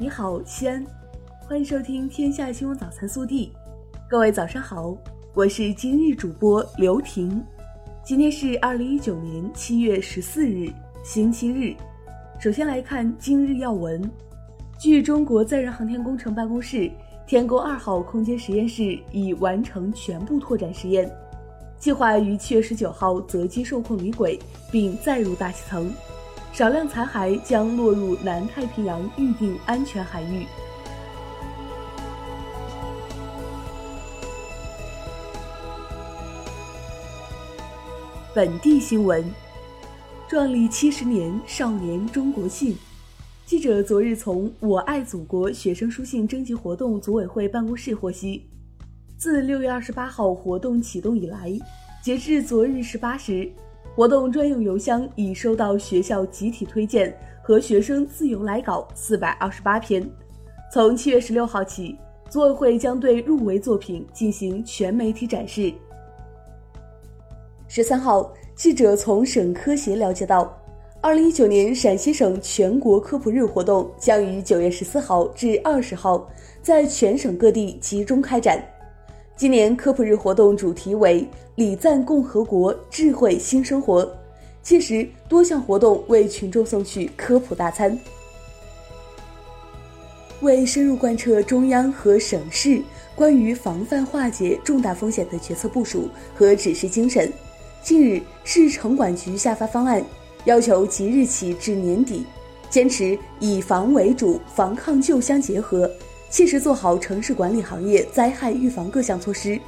你好，西安，欢迎收听《天下新闻早餐速递》。各位早上好，我是今日主播刘婷。今天是二零一九年七月十四日，星期日。首先来看今日要闻。据中国载人航天工程办公室，天宫二号空间实验室已完成全部拓展实验，计划于七月十九号择机受控离轨，并载入大气层。少量残骸将落入南太平洋预定安全海域。本地新闻：壮丽七十年少年中国信。记者昨日从“我爱祖国”学生书信征集活动组委会办公室获悉，自六月二十八号活动启动以来，截至昨日十八时。活动专用邮箱已收到学校集体推荐和学生自由来稿四百二十八篇。从七月十六号起，组委会将对入围作品进行全媒体展示。十三号，记者从省科协了解到，二零一九年陕西省全国科普日活动将于九月十四号至二十号在全省各地集中开展。今年科普日活动主题为“礼赞共和国，智慧新生活”，届时多项活动为群众送去科普大餐。为深入贯彻中央和省市关于防范化解重大风险的决策部署和指示精神，近日市城管局下发方案，要求即日起至年底，坚持以防为主、防抗救相结合。切实做好城市管理行业灾害预防各项措施，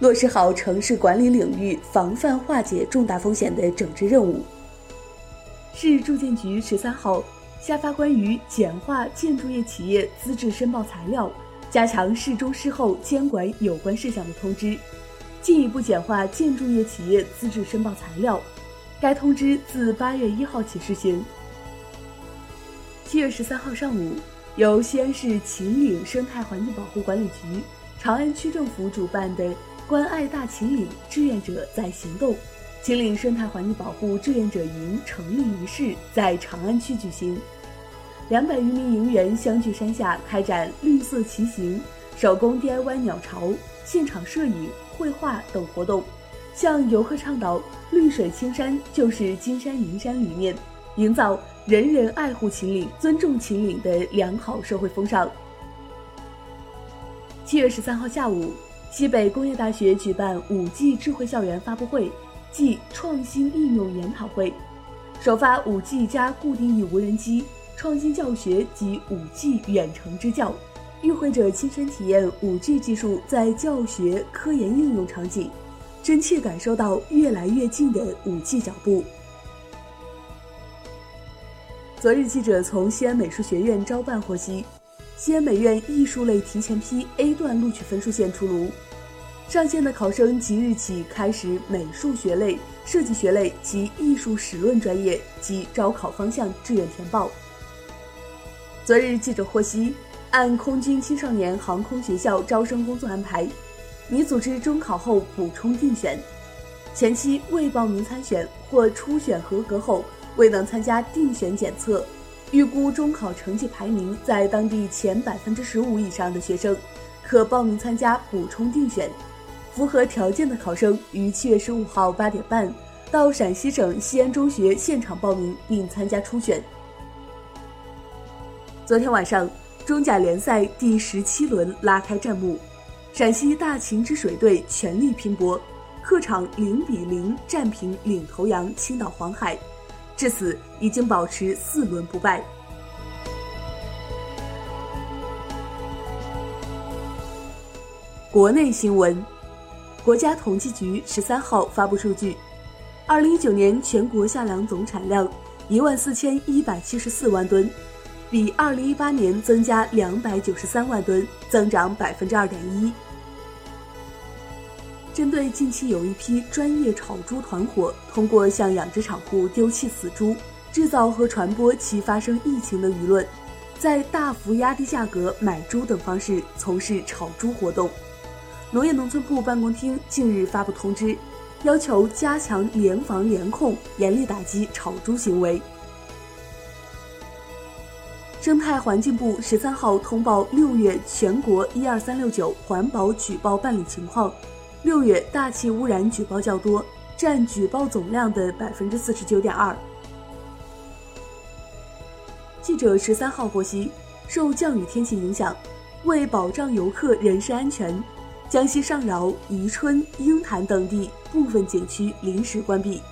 落实好城市管理领域防范化解重大风险的整治任务。市住建局十三号下发关于简化建筑业企业资质申报材料、加强事中事后监管有关事项的通知，进一步简化建筑业企业资质申报材料。该通知自八月一号起施行。七月十三号上午。由西安市秦岭生态环境保护管理局、长安区政府主办的“关爱大秦岭，志愿者在行动”秦岭生态环境保护志愿者营成立仪式在长安区举行。两百余名营员相聚山下，开展绿色骑行、手工 DIY 鸟巢、现场摄影、绘画等活动，向游客倡导“绿水青山就是金山银山”理念，营造。人人爱护秦岭、尊重秦岭的良好社会风尚。七月十三号下午，西北工业大学举办五 G 智慧校园发布会暨创新应用研讨会，首发五 G 加固定翼无人机创新教学及五 G 远程支教，与会者亲身体验五 G 技术在教学、科研应用场景，真切感受到越来越近的五 G 脚步。昨日，记者从西安美术学院招办获悉，西安美院艺术类提前批 A 段录取分数线出炉，上线的考生即日起开始美术学类、设计学类及艺术史论专业及招考方向志愿填报。昨日，记者获悉，按空军青少年航空学校招生工作安排，拟组织中考后补充定选，前期未报名参选或初选合格后。未能参加定选检测，预估中考成绩排名在当地前百分之十五以上的学生，可报名参加补充定选。符合条件的考生于七月十五号八点半到陕西省西安中学现场报名并参加初选。昨天晚上，中甲联赛第十七轮拉开战幕，陕西大秦之水队全力拼搏，客场零比零战平领头羊青岛黄海。至此，已经保持四轮不败。国内新闻，国家统计局十三号发布数据，二零一九年全国夏粮总产量一万四千一百七十四万吨，比二零一八年增加两百九十三万吨，增长百分之二点一。针对近期有一批专业炒猪团伙通过向养殖场户丢弃死猪，制造和传播其发生疫情的舆论，在大幅压低价格买猪等方式从事炒猪活动，农业农村部办公厅近日发布通知，要求加强联防联控，严厉打击炒猪行为。生态环境部十三号通报六月全国一二三六九环保举报办理情况，六月大气污染举报较多，占举报总量的百分之四十九点二。记者十三号获悉，受降雨天气影响，为保障游客人身安全，江西上饶、宜春、鹰潭等地部分景区临时关闭。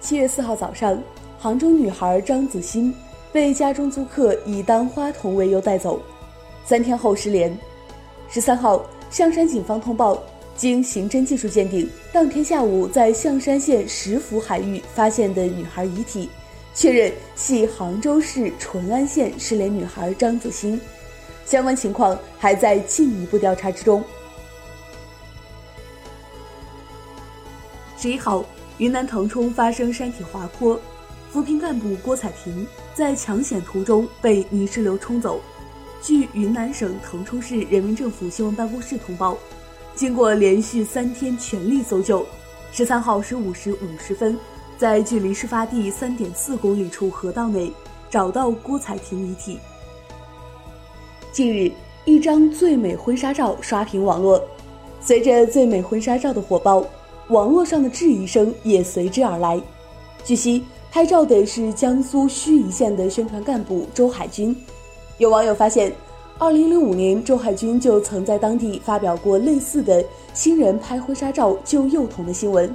七月四号早上。杭州女孩张子欣被家中租客以当花童为由带走，三天后失联。十三号，象山警方通报，经刑侦技术鉴定，当天下午在象山县石福海域发现的女孩遗体，确认系杭州市淳安县失联女孩张子欣，相关情况还在进一步调查之中。十一号，云南腾冲发生山体滑坡。扶贫干部郭彩萍在抢险途中被泥石流冲走。据云南省腾冲市人民政府新闻办公室通报，经过连续三天全力搜救，十三号十五时五十分，在距离事发地三点四公里处河道内找到郭彩萍遗体。近日，一张最美婚纱照刷屏网络，随着最美婚纱照的火爆，网络上的质疑声也随之而来。据悉。拍照的是江苏盱眙县的宣传干部周海军。有网友发现，2005年周海军就曾在当地发表过类似的新人拍婚纱照救幼童的新闻。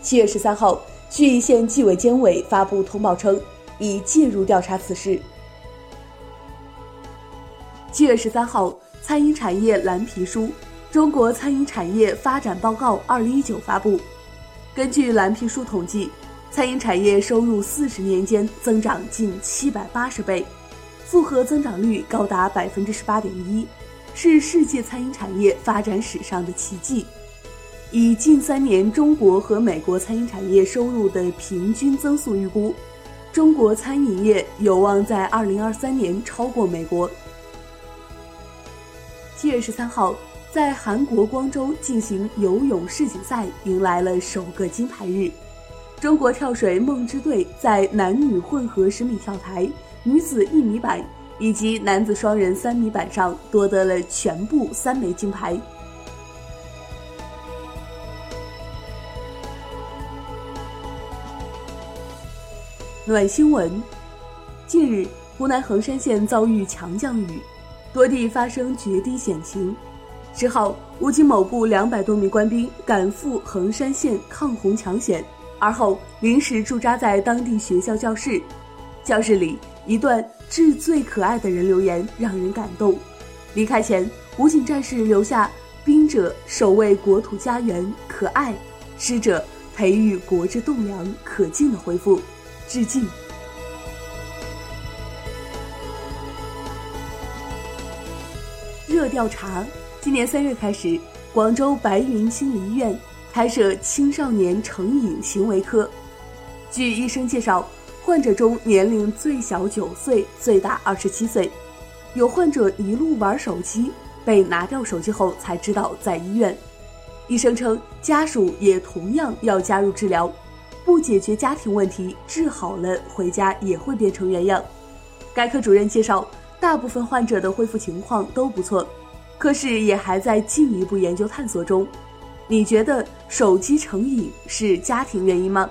七月十三号，盱眙县纪委监委发布通报称，已介入调查此事。七月十三号，餐饮产业蓝皮书《中国餐饮产业发展报告（二零一九）》发布。根据蓝皮书统计。餐饮产业收入四十年间增长近七百八十倍，复合增长率高达百分之十八点一，是世界餐饮产业发展史上的奇迹。以近三年中国和美国餐饮产业收入的平均增速预估，中国餐饮业有望在二零二三年超过美国。七月十三号，在韩国光州进行游泳世锦赛，迎来了首个金牌日。中国跳水梦之队在男女混合十米跳台、女子一米板以及男子双人三米板上夺得了全部三枚金牌。暖新闻：近日，湖南衡山县遭遇强降雨，多地发生决堤险情。十号，武警某部两百多名官兵赶赴衡山县抗洪抢险。而后临时驻扎在当地学校教室，教室里一段致最可爱的人留言让人感动。离开前，武警战士留下“兵者，守卫国土家园，可爱；师者，培育国之栋梁，可敬”的回复，致敬。热调查：今年三月开始，广州白云心理医院。开设青少年成瘾行为科。据医生介绍，患者中年龄最小九岁，最大二十七岁。有患者一路玩手机，被拿掉手机后才知道在医院。医生称，家属也同样要加入治疗，不解决家庭问题，治好了回家也会变成原样。该科主任介绍，大部分患者的恢复情况都不错，科室也还在进一步研究探索中。你觉得手机成瘾是家庭原因吗？